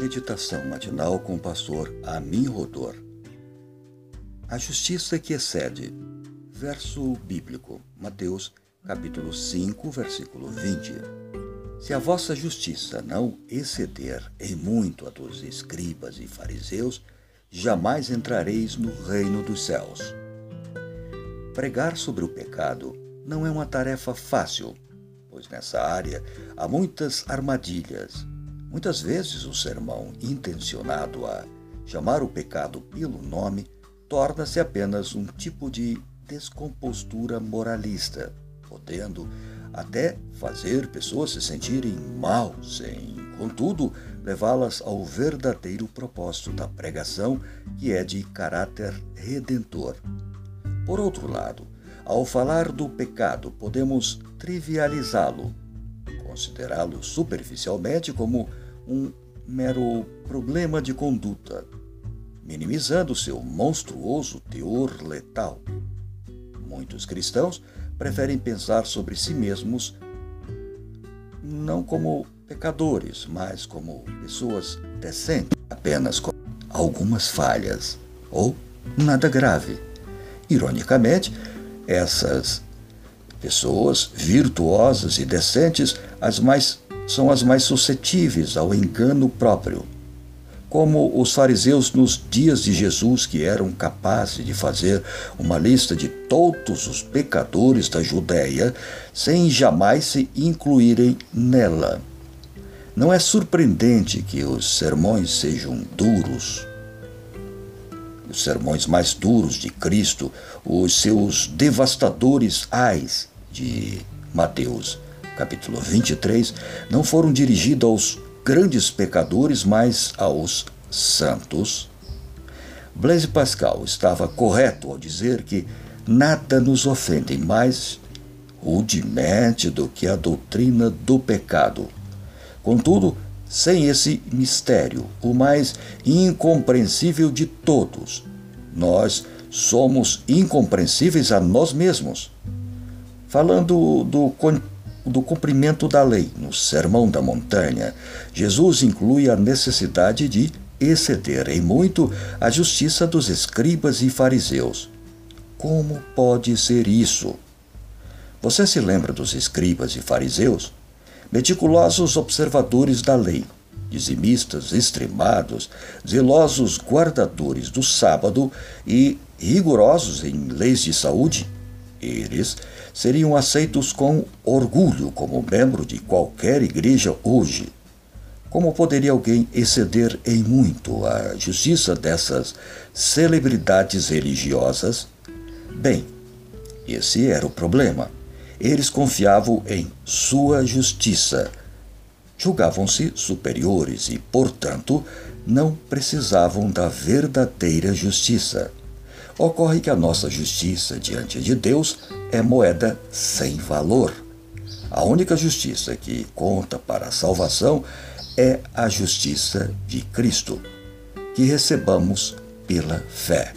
Meditação matinal com o pastor Amin Rodor. A justiça que excede. Verso bíblico, Mateus, capítulo 5, versículo 20. Se a vossa justiça não exceder em muito a dos escribas e fariseus, jamais entrareis no reino dos céus. Pregar sobre o pecado não é uma tarefa fácil, pois nessa área há muitas armadilhas Muitas vezes o sermão intencionado a chamar o pecado pelo nome torna-se apenas um tipo de descompostura moralista, podendo até fazer pessoas se sentirem mal, sem, contudo, levá-las ao verdadeiro propósito da pregação, que é de caráter redentor. Por outro lado, ao falar do pecado, podemos trivializá-lo, considerá-lo superficialmente como um mero problema de conduta, minimizando seu monstruoso teor letal. Muitos cristãos preferem pensar sobre si mesmos não como pecadores, mas como pessoas decentes, apenas com algumas falhas ou nada grave. Ironicamente, essas pessoas virtuosas e decentes, as mais são as mais suscetíveis ao engano próprio. Como os fariseus nos dias de Jesus, que eram capazes de fazer uma lista de todos os pecadores da Judéia sem jamais se incluírem nela. Não é surpreendente que os sermões sejam duros. Os sermões mais duros de Cristo, os seus devastadores ais de Mateus capítulo 23, não foram dirigidos aos grandes pecadores, mas aos santos? Blaise Pascal estava correto ao dizer que nada nos ofende mais rudemente do que a doutrina do pecado. Contudo, sem esse mistério, o mais incompreensível de todos, nós somos incompreensíveis a nós mesmos. Falando do do cumprimento da lei. No Sermão da Montanha, Jesus inclui a necessidade de exceder em muito a justiça dos escribas e fariseus. Como pode ser isso? Você se lembra dos escribas e fariseus? Meticulosos observadores da lei, dizimistas extremados, zelosos guardadores do sábado e rigorosos em leis de saúde? Eles seriam aceitos com orgulho como membro de qualquer igreja hoje. Como poderia alguém exceder em muito a justiça dessas celebridades religiosas? Bem, esse era o problema. Eles confiavam em sua justiça. Julgavam-se superiores e, portanto, não precisavam da verdadeira justiça. Ocorre que a nossa justiça diante de Deus é moeda sem valor. A única justiça que conta para a salvação é a justiça de Cristo, que recebamos pela fé.